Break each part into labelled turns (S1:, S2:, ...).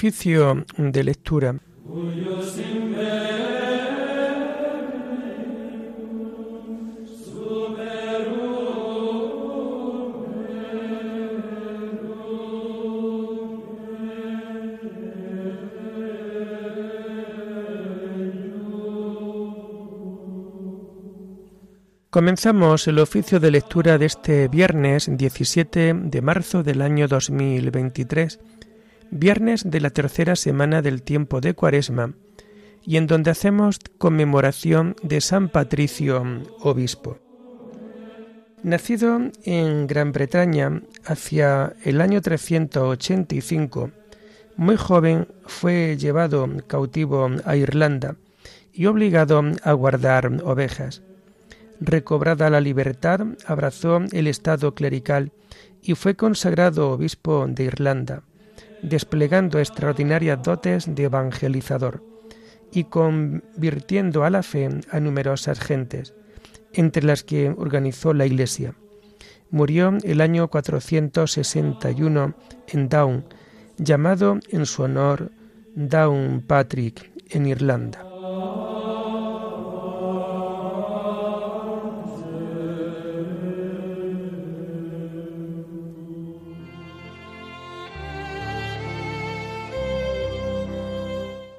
S1: De lectura. Comenzamos el oficio de lectura de este viernes 17 de marzo del año 2023 viernes de la tercera semana del tiempo de Cuaresma, y en donde hacemos conmemoración de San Patricio, obispo. Nacido en Gran Bretaña hacia el año 385, muy joven fue llevado cautivo a Irlanda y obligado a guardar ovejas. Recobrada la libertad, abrazó el estado clerical y fue consagrado obispo de Irlanda desplegando extraordinarias dotes de evangelizador y convirtiendo a la fe a numerosas gentes, entre las que organizó la Iglesia. Murió el año 461 en Down, llamado en su honor Downpatrick, en Irlanda.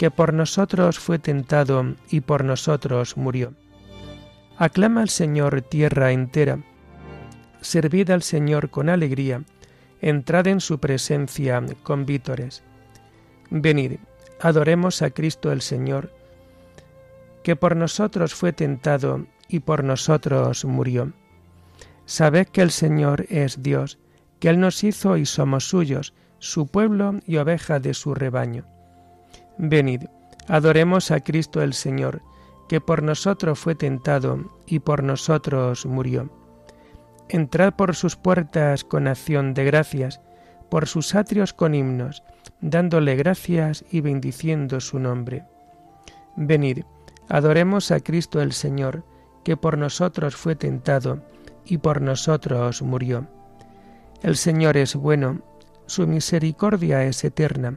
S1: que por nosotros fue tentado y por nosotros murió. Aclama al Señor tierra entera, servid al Señor con alegría, entrad en su presencia con vítores. Venid, adoremos a Cristo el Señor, que por nosotros fue tentado y por nosotros murió. Sabed que el Señor es Dios, que Él nos hizo y somos suyos, su pueblo y oveja de su rebaño. Venid, adoremos a Cristo el Señor, que por nosotros fue tentado y por nosotros murió. Entrad por sus puertas con acción de gracias, por sus atrios con himnos, dándole gracias y bendiciendo su nombre. Venid, adoremos a Cristo el Señor, que por nosotros fue tentado y por nosotros murió. El Señor es bueno, su misericordia es eterna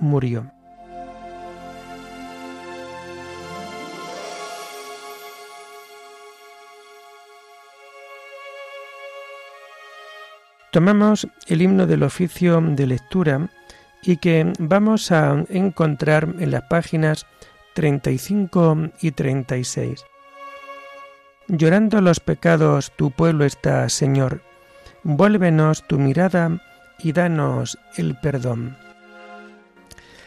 S1: murió. Tomamos el himno del oficio de lectura y que vamos a encontrar en las páginas 35 y 36. Llorando los pecados tu pueblo está, Señor. Vuélvenos tu mirada y danos el perdón.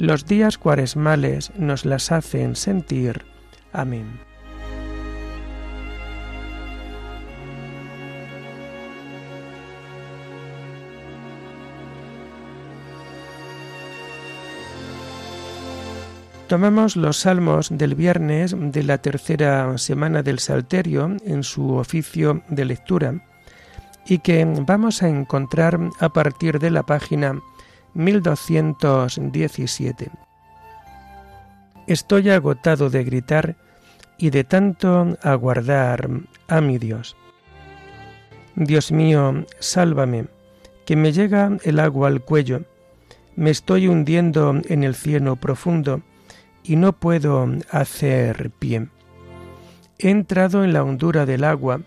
S1: Los días cuaresmales nos las hacen sentir. Amén. Tomamos los salmos del viernes de la tercera semana del Salterio en su oficio de lectura y que vamos a encontrar a partir de la página 1217. Estoy agotado de gritar y de tanto aguardar a mi Dios. Dios mío, sálvame, que me llega el agua al cuello, me estoy hundiendo en el cielo profundo y no puedo hacer pie. He entrado en la hondura del agua,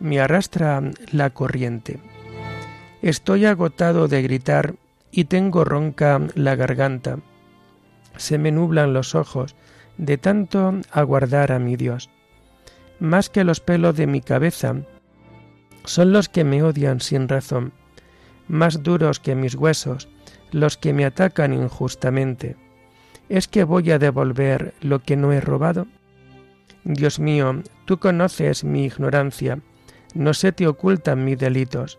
S1: me arrastra la corriente. Estoy agotado de gritar y tengo ronca la garganta se me nublan los ojos de tanto aguardar a mi Dios. Más que los pelos de mi cabeza, son los que me odian sin razón, más duros que mis huesos, los que me atacan injustamente. ¿Es que voy a devolver lo que no he robado? Dios mío, tú conoces mi ignorancia, no se te ocultan mis delitos,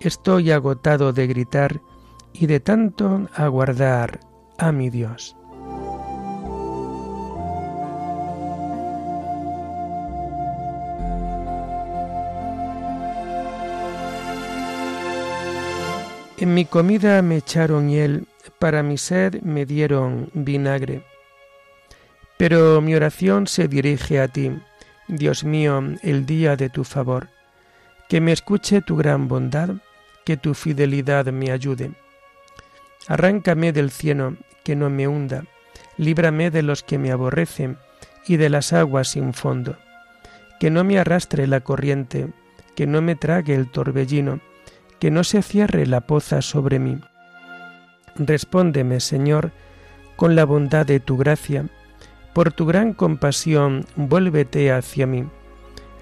S1: Estoy agotado de gritar, y de tanto aguardar a mi Dios. En mi comida me echaron hiel, para mi sed me dieron vinagre. Pero mi oración se dirige a ti, Dios mío, el día de tu favor. Que me escuche tu gran bondad, que tu fidelidad me ayude Arráncame del cieno, que no me hunda, líbrame de los que me aborrecen y de las aguas sin fondo. Que no me arrastre la corriente, que no me trague el torbellino, que no se cierre la poza sobre mí. Respóndeme, Señor, con la bondad de tu gracia, por tu gran compasión vuélvete hacia mí.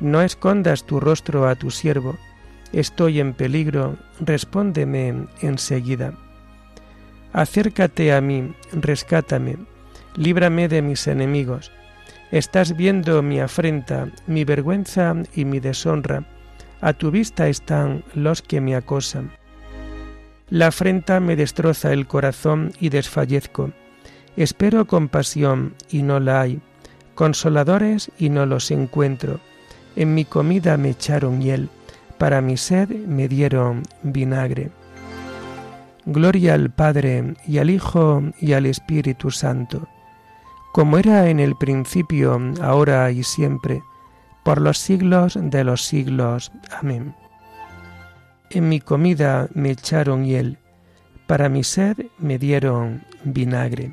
S1: No escondas tu rostro a tu siervo, estoy en peligro, respóndeme enseguida. Acércate a mí, rescátame, líbrame de mis enemigos. Estás viendo mi afrenta, mi vergüenza y mi deshonra. A tu vista están los que me acosan. La afrenta me destroza el corazón y desfallezco. Espero compasión y no la hay, consoladores y no los encuentro. En mi comida me echaron hiel, para mi sed me dieron vinagre. Gloria al Padre y al Hijo y al Espíritu Santo, como era en el principio, ahora y siempre, por los siglos de los siglos. Amén. En mi comida me echaron hiel, para mi sed me dieron vinagre.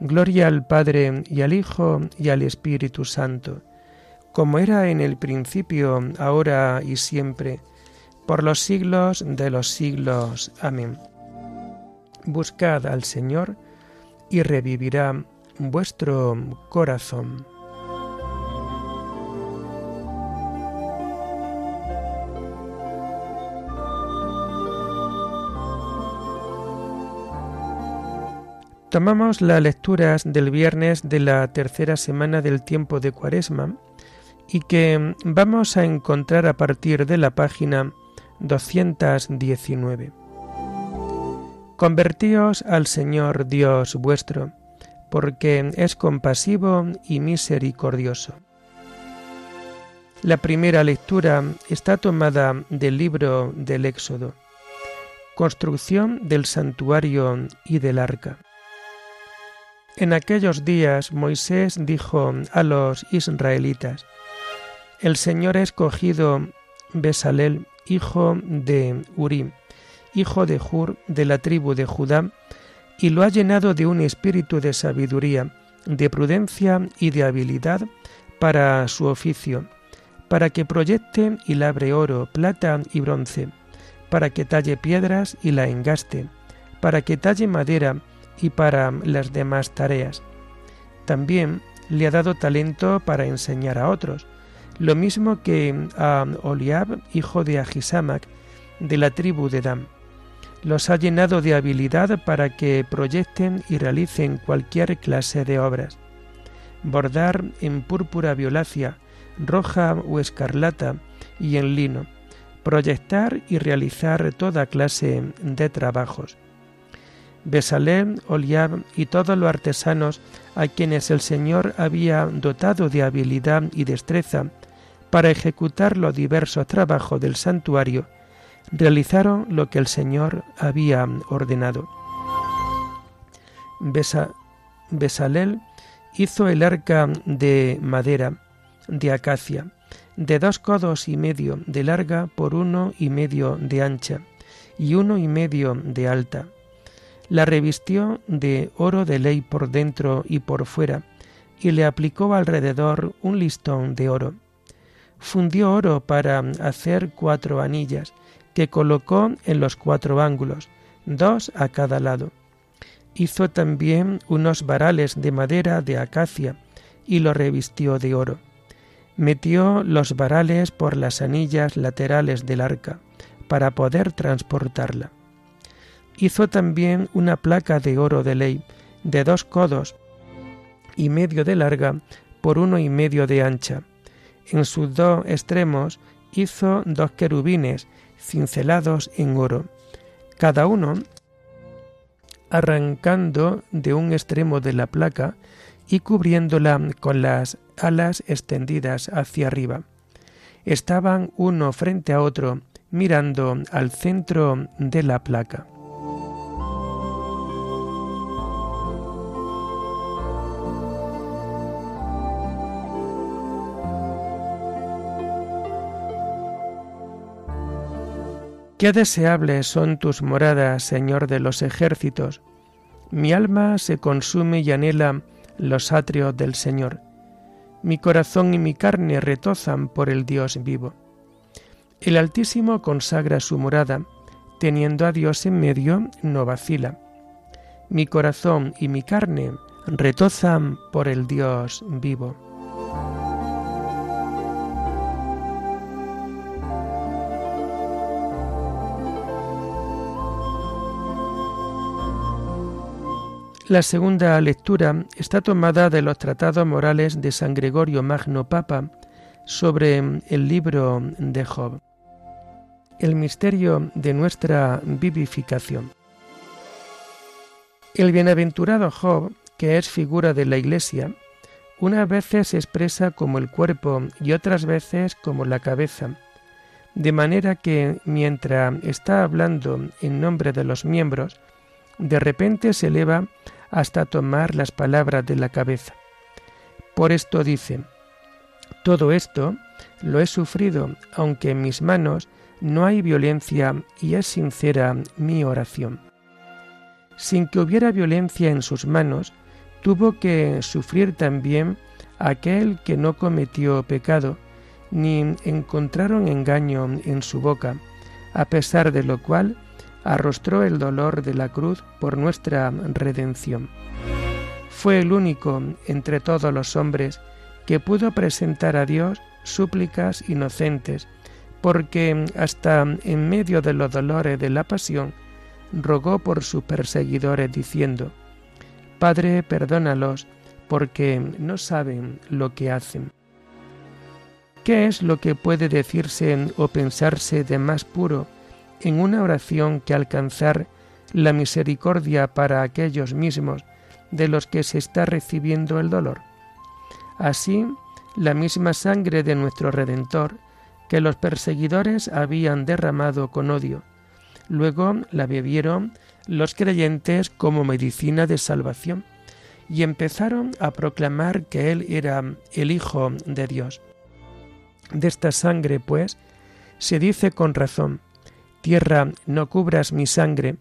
S1: Gloria al Padre y al Hijo y al Espíritu Santo, como era en el principio, ahora y siempre, por los siglos de los siglos. Amén. Buscad al Señor y revivirá vuestro corazón. Tomamos las lecturas del viernes de la tercera semana del tiempo de Cuaresma y que vamos a encontrar a partir de la página 219. Convertíos al Señor Dios vuestro, porque es compasivo y misericordioso. La primera lectura está tomada del libro del Éxodo, construcción del santuario y del arca. En aquellos días Moisés dijo a los israelitas, El Señor ha escogido Besalel, hijo de Uri, hijo de Hur, de la tribu de Judá, y lo ha llenado de un espíritu de sabiduría, de prudencia y de habilidad para su oficio, para que proyecte y labre oro, plata y bronce, para que talle piedras y la engaste, para que talle madera y para las demás tareas. También le ha dado talento para enseñar a otros, lo mismo que a Oliab, hijo de Ahisamac, de la tribu de Dan. Los ha llenado de habilidad para que proyecten y realicen cualquier clase de obras. Bordar en púrpura violácea, roja o escarlata y en lino. Proyectar y realizar toda clase de trabajos Besalem, Oliab y todos los artesanos a quienes el Señor había dotado de habilidad y destreza para ejecutar los diversos trabajos del santuario, realizaron lo que el Señor había ordenado. Besalel hizo el arca de madera, de acacia, de dos codos y medio de larga por uno y medio de ancha, y uno y medio de alta la revistió de oro de ley por dentro y por fuera, y le aplicó alrededor un listón de oro. Fundió oro para hacer cuatro anillas, que colocó en los cuatro ángulos, dos a cada lado. Hizo también unos varales de madera de acacia, y lo revistió de oro. Metió los varales por las anillas laterales del arca, para poder transportarla Hizo también una placa de oro de ley, de dos codos y medio de larga por uno y medio de ancha. En sus dos extremos hizo dos querubines cincelados en oro, cada uno arrancando de un extremo de la placa y cubriéndola con las alas extendidas hacia arriba. Estaban uno frente a otro mirando al centro de la placa. Qué deseables son tus moradas, Señor de los ejércitos. Mi alma se consume y anhela los atrios del Señor. Mi corazón y mi carne retozan por el Dios vivo. El Altísimo consagra su morada, teniendo a Dios en medio, no vacila. Mi corazón y mi carne retozan por el Dios vivo. La segunda lectura está tomada de los tratados morales de San Gregorio Magno Papa sobre el libro de Job. El misterio de nuestra vivificación. El bienaventurado Job, que es figura de la Iglesia, unas veces se expresa como el cuerpo y otras veces como la cabeza, de manera que mientras está hablando en nombre de los miembros, de repente se eleva hasta tomar las palabras de la cabeza. Por esto dice, todo esto lo he sufrido, aunque en mis manos no hay violencia y es sincera mi oración. Sin que hubiera violencia en sus manos, tuvo que sufrir también aquel que no cometió pecado, ni encontraron engaño en su boca, a pesar de lo cual arrostró el dolor de la cruz por nuestra redención. Fue el único entre todos los hombres que pudo presentar a Dios súplicas inocentes, porque hasta en medio de los dolores de la pasión rogó por sus perseguidores diciendo, Padre, perdónalos, porque no saben lo que hacen. ¿Qué es lo que puede decirse o pensarse de más puro en una oración que alcanzar la misericordia para aquellos mismos de los que se está recibiendo el dolor? Así, la misma sangre de nuestro Redentor, que los perseguidores habían derramado con odio, luego la bebieron los creyentes como medicina de salvación y empezaron a proclamar que Él era el Hijo de Dios. De esta sangre, pues, se dice con razón, Tierra, no cubras mi sangre,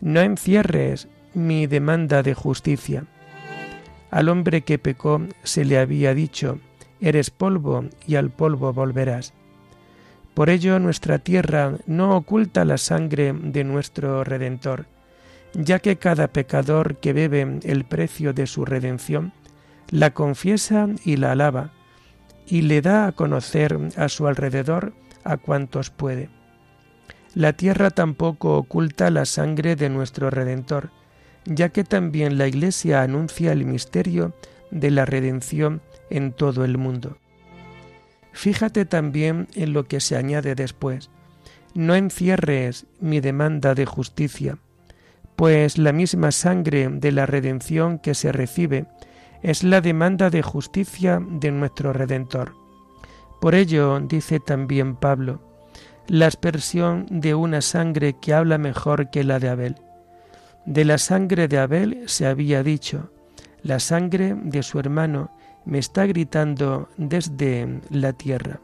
S1: no encierres mi demanda de justicia. Al hombre que pecó se le había dicho, eres polvo y al polvo volverás. Por ello nuestra tierra no oculta la sangre de nuestro Redentor, ya que cada pecador que bebe el precio de su redención, la confiesa y la alaba, y le da a conocer a su alrededor a cuantos puede. La tierra tampoco oculta la sangre de nuestro Redentor, ya que también la Iglesia anuncia el misterio de la redención en todo el mundo. Fíjate también en lo que se añade después. No encierres mi demanda de justicia, pues la misma sangre de la redención que se recibe es la demanda de justicia de nuestro Redentor. Por ello, dice también Pablo, la expresión de una sangre que habla mejor que la de Abel. De la sangre de Abel se había dicho, la sangre de su hermano me está gritando desde la tierra.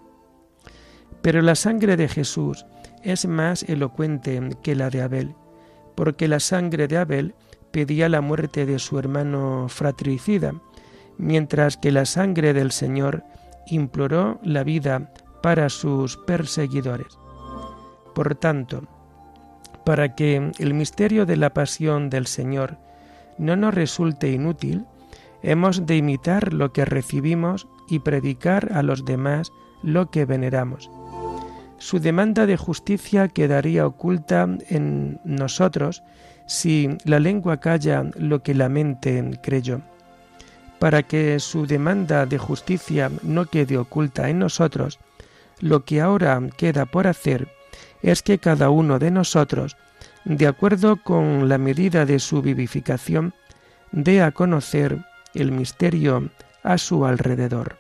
S1: Pero la sangre de Jesús es más elocuente que la de Abel porque la sangre de Abel pedía la muerte de su hermano fratricida, mientras que la sangre del Señor imploró la vida para sus perseguidores. Por tanto, para que el misterio de la pasión del Señor no nos resulte inútil, hemos de imitar lo que recibimos y predicar a los demás lo que veneramos su demanda de justicia quedaría oculta en nosotros si la lengua calla lo que la mente creyó. Para que su demanda de justicia no quede oculta en nosotros, lo que ahora queda por hacer es que cada uno de nosotros, de acuerdo con la medida de su vivificación, dé a conocer el misterio a su alrededor.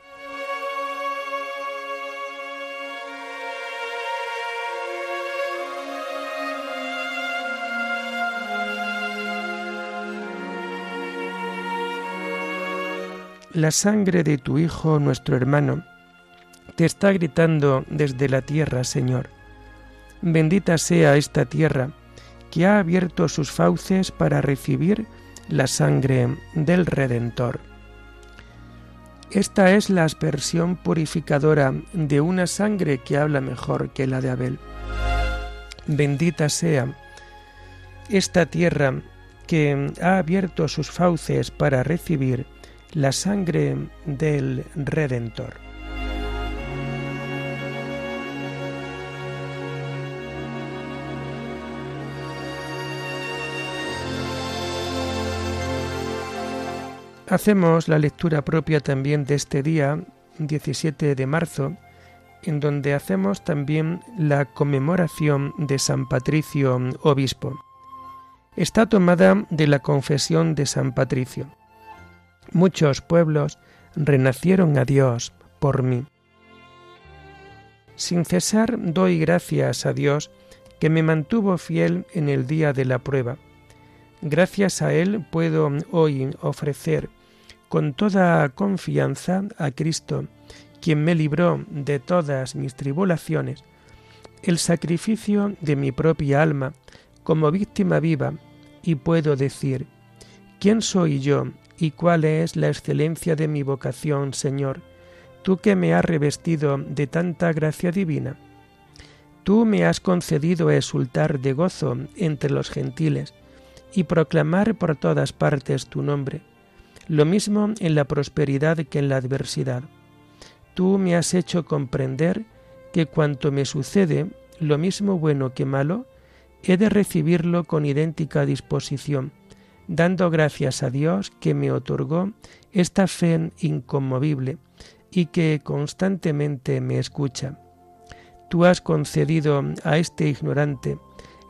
S1: La sangre de tu Hijo, nuestro hermano, te está gritando desde la tierra, Señor. Bendita sea esta tierra que ha abierto sus fauces para recibir la sangre del Redentor. Esta es la aspersión purificadora de una sangre que habla mejor que la de Abel. Bendita sea esta tierra que ha abierto sus fauces para recibir la sangre del Redentor. Hacemos la lectura propia también de este día, 17 de marzo, en donde hacemos también la conmemoración de San Patricio, obispo. Está tomada de la confesión de San Patricio. Muchos pueblos renacieron a Dios por mí. Sin cesar doy gracias a Dios que me mantuvo fiel en el día de la prueba. Gracias a Él puedo hoy ofrecer con toda confianza a Cristo, quien me libró de todas mis tribulaciones, el sacrificio de mi propia alma como víctima viva, y puedo decir, ¿quién soy yo y cuál es la excelencia de mi vocación, Señor, tú que me has revestido de tanta gracia divina. Tú me has concedido exultar de gozo entre los gentiles y proclamar por todas partes tu nombre, lo mismo en la prosperidad que en la adversidad. Tú me has hecho comprender que cuanto me sucede, lo mismo bueno que malo, he de recibirlo con idéntica disposición, dando gracias a Dios que me otorgó esta fe inconmovible y que constantemente me escucha. Tú has concedido a este ignorante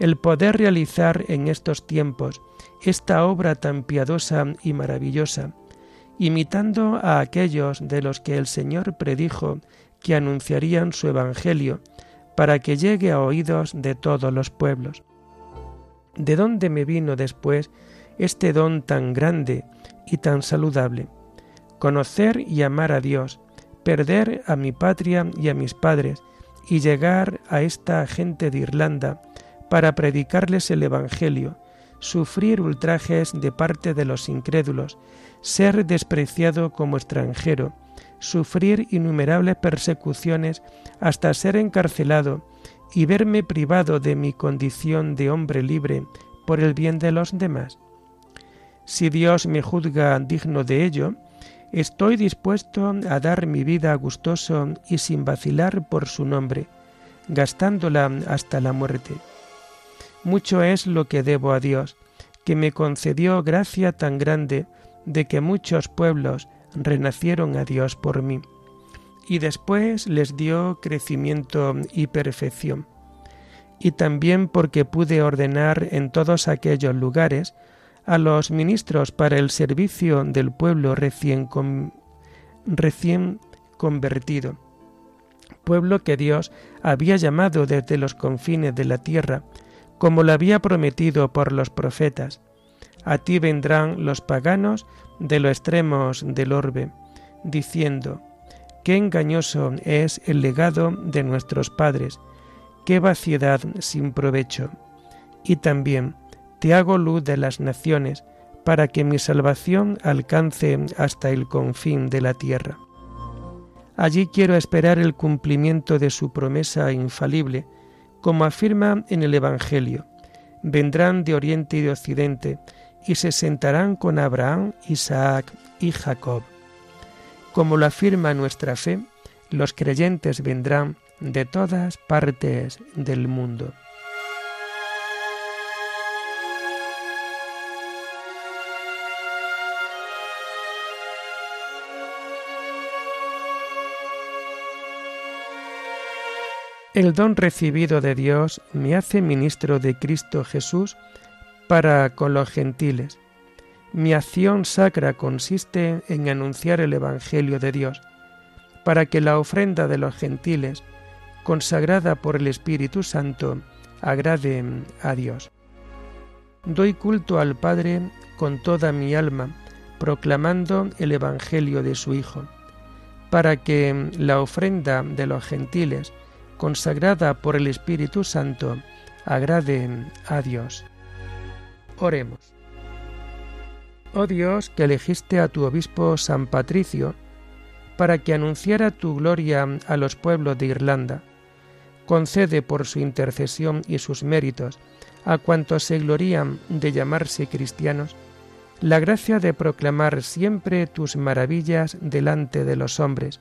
S1: el poder realizar en estos tiempos esta obra tan piadosa y maravillosa, imitando a aquellos de los que el Señor predijo que anunciarían su Evangelio para que llegue a oídos de todos los pueblos. ¿De dónde me vino después este don tan grande y tan saludable? Conocer y amar a Dios, perder a mi patria y a mis padres, y llegar a esta gente de Irlanda para predicarles el Evangelio, sufrir ultrajes de parte de los incrédulos, ser despreciado como extranjero, sufrir innumerables persecuciones hasta ser encarcelado y verme privado de mi condición de hombre libre por el bien de los demás? Si Dios me juzga digno de ello, estoy dispuesto a dar mi vida gustoso y sin vacilar por su nombre, gastándola hasta la muerte. Mucho es lo que debo a Dios, que me concedió gracia tan grande de que muchos pueblos renacieron a Dios por mí, y después les dio crecimiento y perfección, y también porque pude ordenar en todos aquellos lugares a los ministros para el servicio del pueblo recién, recién convertido, pueblo que Dios había llamado desde los confines de la tierra, como lo había prometido por los profetas. A ti vendrán los paganos de los extremos del orbe, diciendo, qué engañoso es el legado de nuestros padres, qué vaciedad sin provecho. Y también, te hago luz de las naciones, para que mi salvación alcance hasta el confín de la tierra. Allí quiero esperar el cumplimiento de su promesa infalible, como afirma en el Evangelio. Vendrán de oriente y de occidente, y se sentarán con Abraham, Isaac y Jacob. Como lo afirma nuestra fe, los creyentes vendrán de todas partes del mundo. El don recibido de Dios me hace ministro de Cristo Jesús para con los gentiles. Mi acción sacra consiste en anunciar el Evangelio de Dios, para que la ofrenda de los gentiles, consagrada por el Espíritu Santo, agrade a Dios. Doy culto al Padre con toda mi alma, proclamando el Evangelio de su Hijo, para que la ofrenda de los gentiles, consagrada por el Espíritu Santo, agrade a Dios. Oremos. Oh Dios, que elegiste a tu obispo San Patricio para que anunciara tu gloria a los pueblos de Irlanda, concede por su intercesión y sus méritos a cuantos se glorían de llamarse cristianos, la gracia de proclamar siempre tus maravillas delante de los hombres.